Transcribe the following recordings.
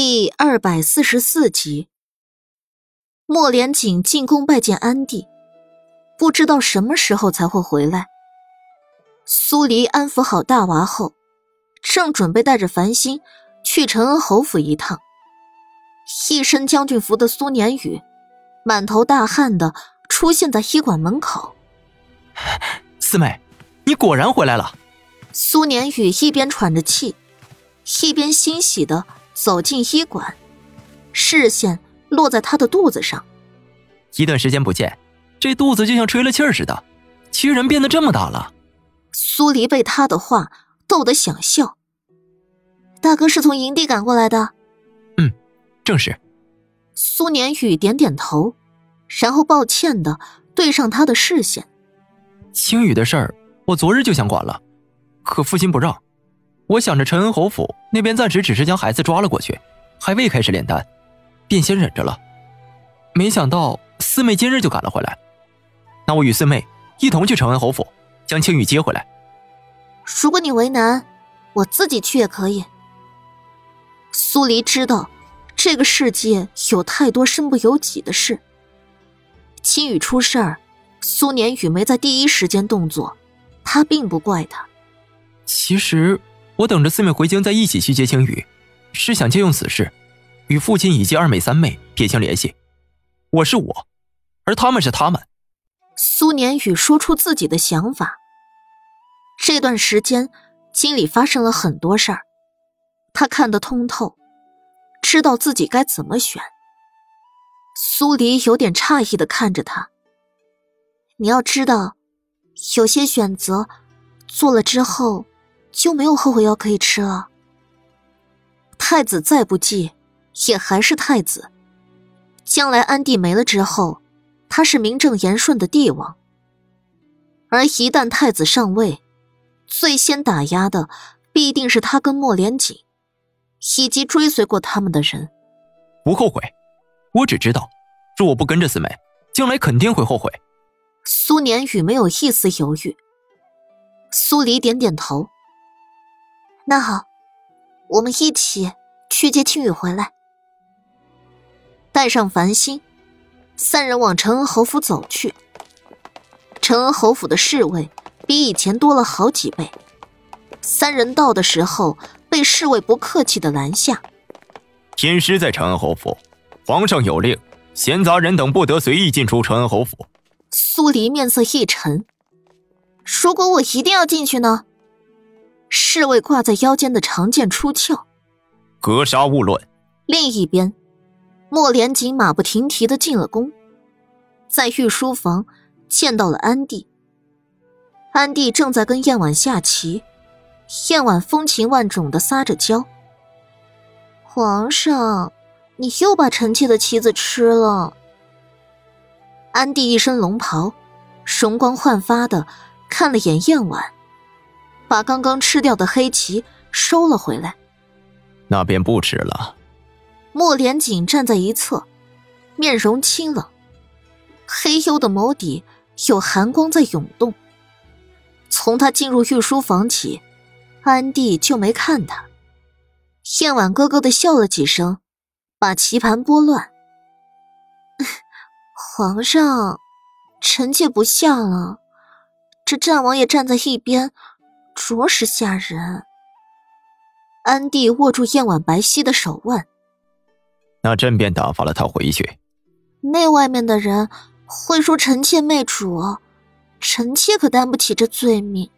第二百四十四集，莫连锦进宫拜见安帝，不知道什么时候才会回来。苏黎安抚好大娃后，正准备带着繁星去承恩侯府一趟。一身将军服的苏年宇，满头大汗的出现在医馆门口。四妹，你果然回来了。苏年宇一边喘着气，一边欣喜的。走进医馆，视线落在他的肚子上。一段时间不见，这肚子就像吹了气儿似的，居然变得这么大了。苏黎被他的话逗得想笑。大哥是从营地赶过来的？嗯，正是。苏年宇点点头，然后抱歉的对上他的视线。青雨的事儿，我昨日就想管了，可父亲不让。我想着陈恩侯府那边暂时只是将孩子抓了过去，还未开始炼丹，便先忍着了。没想到四妹今日就赶了回来，那我与四妹一同去陈恩侯府，将青羽接回来。如果你为难，我自己去也可以。苏黎知道，这个世界有太多身不由己的事。青羽出事儿，苏年宇没在第一时间动作，他并不怪他。其实。我等着四妹回京，再一起去接青雨，是想借用此事，与父亲以及二妹、三妹撇清联系。我是我，而他们是他们。苏年宇说出自己的想法。这段时间，京里发生了很多事儿，他看得通透，知道自己该怎么选。苏黎有点诧异的看着他。你要知道，有些选择做了之后。就没有后悔药可以吃了。太子再不济，也还是太子。将来安帝没了之后，他是名正言顺的帝王。而一旦太子上位，最先打压的必定是他跟莫连锦，以及追随过他们的人。不后悔，我只知道，若我不跟着四妹，将来肯定会后悔。苏年宇没有一丝犹豫。苏黎点点头。那好，我们一起去接青雨回来。带上繁星，三人往承恩侯府走去。承恩侯府的侍卫比以前多了好几倍。三人到的时候，被侍卫不客气的拦下。天师在承恩侯府，皇上有令，闲杂人等不得随意进出承恩侯府。苏黎面色一沉。如果我一定要进去呢？侍卫挂在腰间的长剑出鞘，格杀勿论。另一边，莫连锦马不停蹄的进了宫，在御书房见到了安帝。安帝正在跟燕婉下棋，燕婉风情万种的撒着娇。皇上，你又把臣妾的棋子吃了。安帝一身龙袍，容光焕发的看了眼燕婉。把刚刚吃掉的黑棋收了回来，那便不吃了。莫连锦站在一侧，面容清冷，黑幽的眸底有寒光在涌动。从他进入御书房起，安帝就没看他。燕婉咯咯的笑了几声，把棋盘拨乱。皇上，臣妾不下了。这战王爷站在一边。着实吓人。安帝握住燕婉白皙的手腕，那朕便打发了他回去。那外面的人会说臣妾媚主，臣妾可担不起这罪名。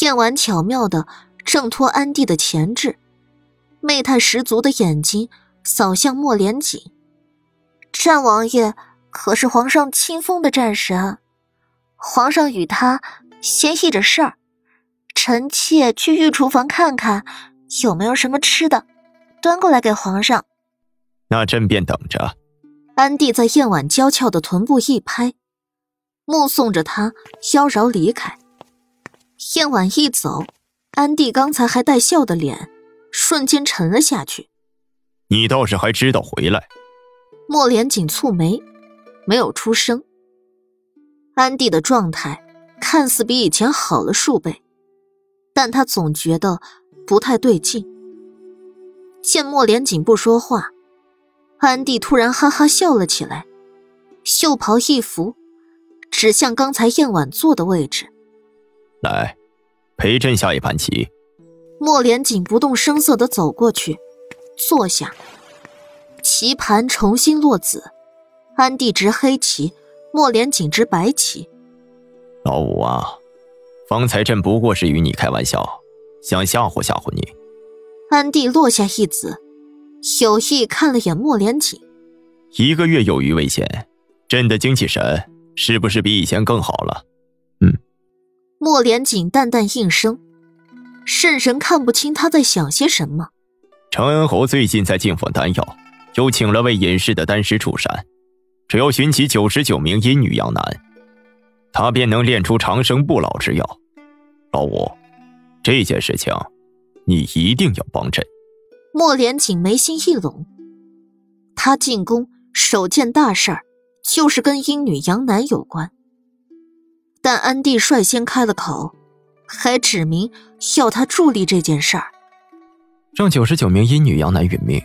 燕婉巧妙的挣脱安帝的钳制，媚态十足的眼睛扫向莫连锦。战王爷可是皇上亲封的战神，皇上与他。先议着事儿，臣妾去御厨房看看有没有什么吃的，端过来给皇上。那朕便等着。安帝在燕婉娇俏的臀部一拍，目送着她妖娆离开。燕婉一走，安帝刚才还带笑的脸瞬间沉了下去。你倒是还知道回来。莫连锦蹙眉，没有出声。安帝的状态。看似比以前好了数倍，但他总觉得不太对劲。见莫连锦不说话，安帝突然哈哈笑了起来，袖袍一拂，指向刚才燕婉坐的位置。来，陪朕下一盘棋。莫连锦不动声色的走过去，坐下。棋盘重新落子，安帝执黑棋，莫连锦执白棋。老五啊，方才朕不过是与你开玩笑，想吓唬吓唬你。安帝落下一子，有意看了眼莫连锦。一个月有余未现，朕的精气神是不是比以前更好了？嗯。莫连锦淡淡应声，圣神看不清他在想些什么。承恩侯最近在进奉丹药。又请了位隐士的丹师出山，只要寻起九十九名阴女阳男，他便能炼出长生不老之药。老五，这件事情你一定要帮朕。莫连锦眉心一拢，他进宫首件大事儿就是跟阴女杨楠有关，但安帝率先开了口，还指明要他助力这件事儿，让九十九名阴女杨楠殒命。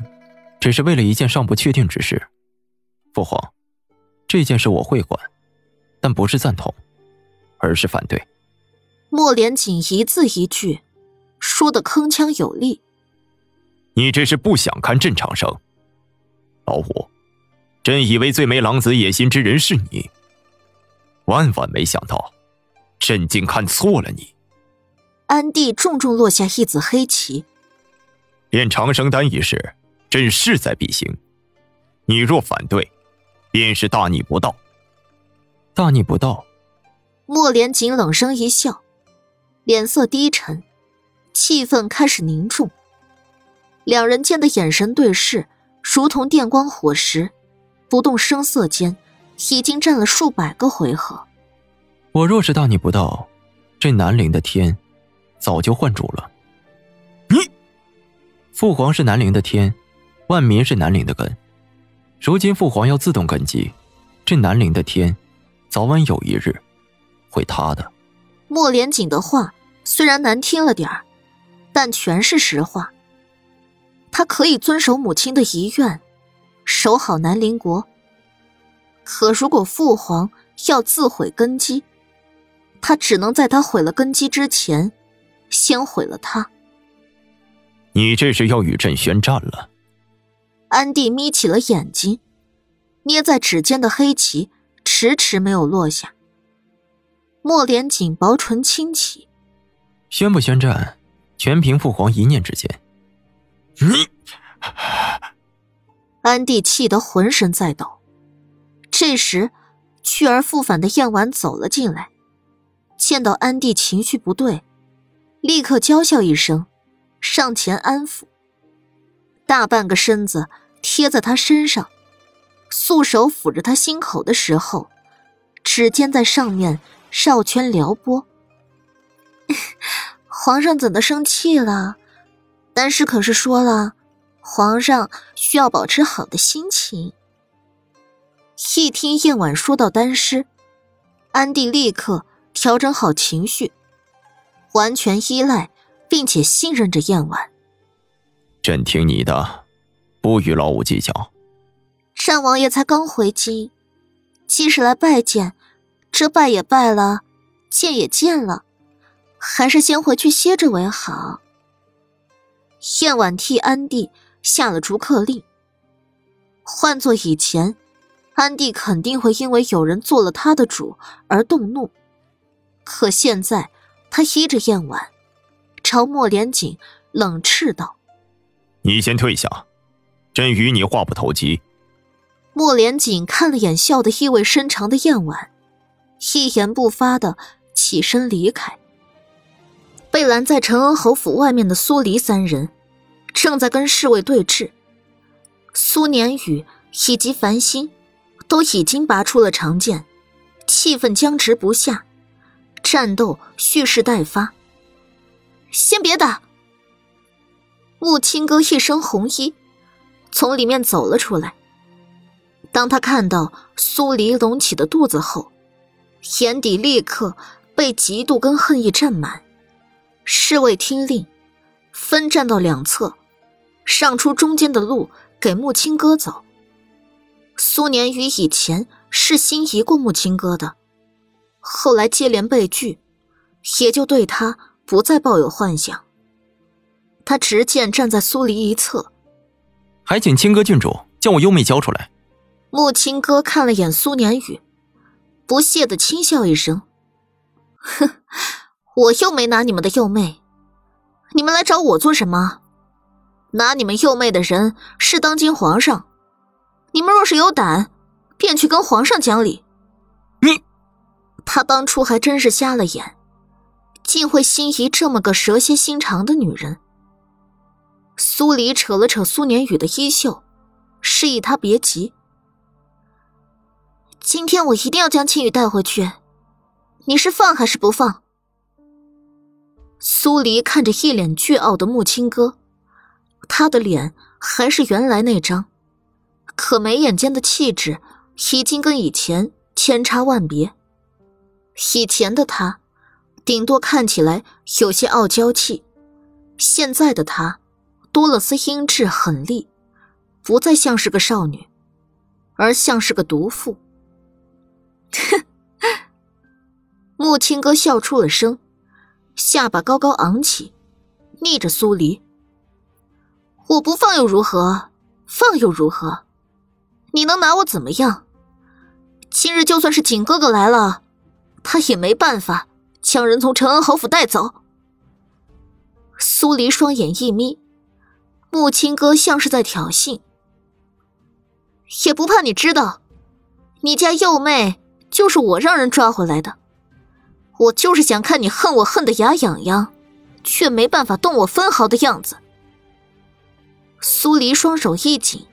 只是为了一件尚不确定之事，父皇，这件事我会管，但不是赞同，而是反对。莫连锦一字一句，说的铿锵有力。你这是不想看朕长生？老五，朕以为最没狼子野心之人是你，万万没想到，朕竟看错了你。安帝重重落下一子黑棋，炼长生丹一事。朕势在必行，你若反对，便是大逆不道。大逆不道。莫连锦冷声一笑，脸色低沉，气氛开始凝重。两人间的眼神对视，如同电光火石，不动声色间，已经战了数百个回合。我若是大逆不道，这南陵的天，早就换主了。你，父皇是南陵的天。万民是南陵的根，如今父皇要自动根基，这南陵的天，早晚有一日会塌的。莫连锦的话虽然难听了点儿，但全是实话。他可以遵守母亲的遗愿，守好南陵国。可如果父皇要自毁根基，他只能在他毁了根基之前，先毁了他。你这是要与朕宣战了？安帝眯起了眼睛，捏在指尖的黑棋迟迟没有落下。莫连锦薄唇轻启：“宣不宣战，全凭父皇一念之间。”你！安帝气得浑身在抖。这时，去而复返的燕婉走了进来，见到安帝情绪不对，立刻娇笑一声，上前安抚。大半个身子贴在他身上，素手抚着他心口的时候，指尖在上面绕圈撩拨。皇上怎的生气了？丹师可是说了，皇上需要保持好的心情。一听燕婉说到丹师，安帝立刻调整好情绪，完全依赖并且信任着燕婉。朕听你的，不与老五计较。单王爷才刚回京，既是来拜见，这拜也拜了，见也见了，还是先回去歇着为好。燕婉替安帝下了逐客令。换做以前，安帝肯定会因为有人做了他的主而动怒，可现在他依着燕婉，朝莫连锦冷斥道。你先退下，朕与你话不投机。莫连锦看了眼笑得意味深长的燕婉，一言不发的起身离开。被拦在承恩侯府外面的苏黎三人，正在跟侍卫对峙。苏年宇以及繁星都已经拔出了长剑，气氛僵持不下，战斗蓄势待发。先别打。穆青哥一身红衣，从里面走了出来。当他看到苏黎隆起的肚子后，眼底立刻被嫉妒跟恨意占满。侍卫听令，分站到两侧，让出中间的路给木青哥走。苏年宇以前是心仪过木青哥的，后来接连被拒，也就对他不再抱有幻想。他执剑站在苏黎一侧，还请青哥郡主将我幽妹交出来。木青哥看了眼苏年宇，不屑的轻笑一声：“哼，我又没拿你们的幼妹，你们来找我做什么？拿你们幼妹的人是当今皇上。”你们若是有胆，便去跟皇上讲理。你，他当初还真是瞎了眼，竟会心仪这么个蛇蝎心肠的女人。苏黎扯了扯苏年宇的衣袖，示意他别急。今天我一定要将青羽带回去，你是放还是不放？苏黎看着一脸倨傲的穆青哥，他的脸还是原来那张。可眉眼间的气质已经跟以前千差万别。以前的他，顶多看起来有些傲娇气；现在的他，多了丝英质狠厉，不再像是个少女，而像是个毒妇。哼！木青哥笑出了声，下巴高高昂起，逆着苏黎：“我不放又如何？放又如何？”你能拿我怎么样？今日就算是景哥哥来了，他也没办法将人从承恩侯府带走。苏黎双眼一眯，木青哥像是在挑衅，也不怕你知道，你家幼妹就是我让人抓回来的。我就是想看你恨我恨得牙痒痒，却没办法动我分毫的样子。苏黎双手一紧。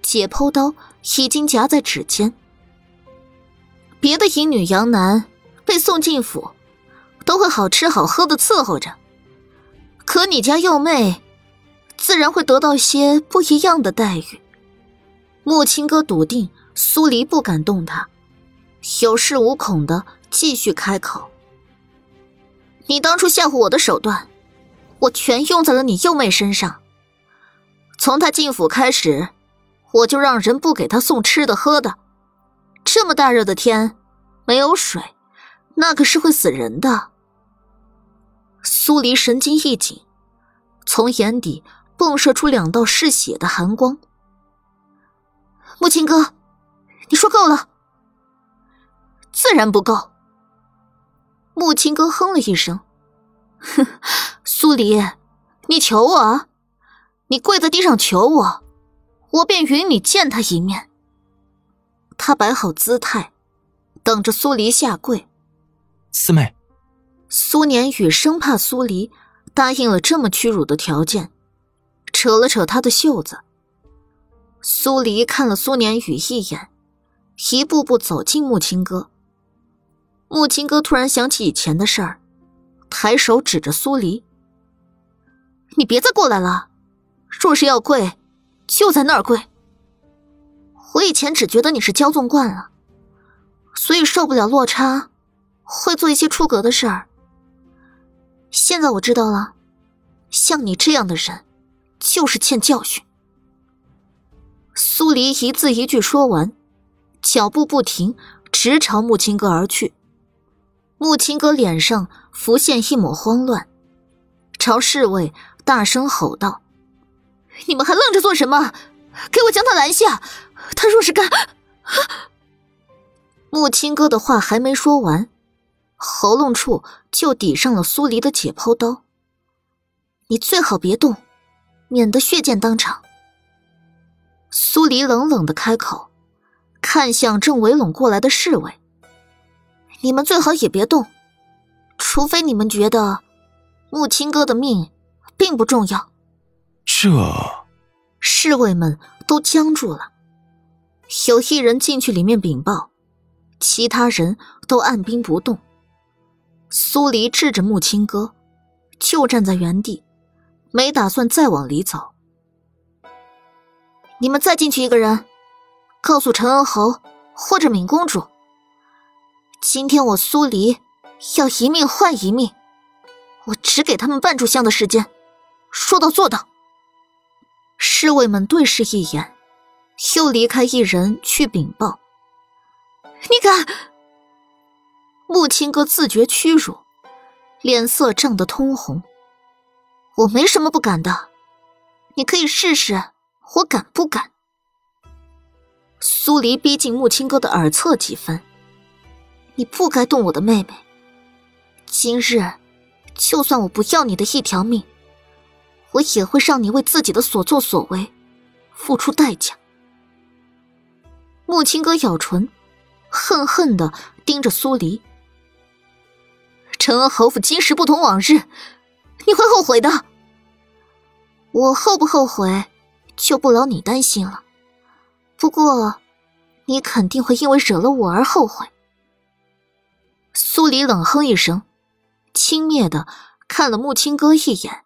解剖刀已经夹在指尖。别的淫女杨男被送进府，都会好吃好喝的伺候着，可你家幼妹，自然会得到些不一样的待遇。木青哥笃定苏黎不敢动他，有恃无恐的继续开口：“你当初吓唬我的手段，我全用在了你幼妹身上。从她进府开始。”我就让人不给她送吃的喝的，这么大热的天，没有水，那可是会死人的。苏黎神经一紧，从眼底迸射出两道嗜血的寒光。木青哥，你说够了？自然不够。木青哥哼了一声，哼，苏黎，你求我，你跪在地上求我。我便允你见他一面。他摆好姿态，等着苏黎下跪。四妹，苏年宇生怕苏黎答应了这么屈辱的条件，扯了扯他的袖子。苏黎看了苏年宇一眼，一步步走近木青哥。木青哥突然想起以前的事儿，抬手指着苏黎：“你别再过来了，若是要跪。”就在那儿跪。我以前只觉得你是骄纵惯了，所以受不了落差，会做一些出格的事儿。现在我知道了，像你这样的人，就是欠教训。苏黎一字一句说完，脚步不停，直朝木青哥而去。穆青哥脸上浮现一抹慌乱，朝侍卫大声吼道。你们还愣着做什么？给我将他拦下！他若是敢……穆青哥的话还没说完，喉咙处就抵上了苏黎的解剖刀。你最好别动，免得血溅当场。苏黎冷冷的开口，看向正围拢过来的侍卫：“你们最好也别动，除非你们觉得木青哥的命并不重要。”这侍卫们都僵住了，有一人进去里面禀报，其他人都按兵不动。苏黎制着木青哥，就站在原地，没打算再往里走。你们再进去一个人，告诉陈恩侯或者敏公主，今天我苏黎要一命换一命，我只给他们半炷香的时间，说到做到。侍卫们对视一眼，又离开一人去禀报。你敢？木青哥自觉屈辱，脸色涨得通红。我没什么不敢的，你可以试试，我敢不敢？苏黎逼近木青哥的耳侧几分。你不该动我的妹妹。今日，就算我不要你的一条命，我也会让你为自己的所作所为付出代价。木青哥咬唇，恨恨的盯着苏黎。陈恩侯府今时不同往日，你会后悔的。我后不后悔，就不劳你担心了。不过，你肯定会因为惹了我而后悔。苏黎冷哼一声，轻蔑的看了木青哥一眼。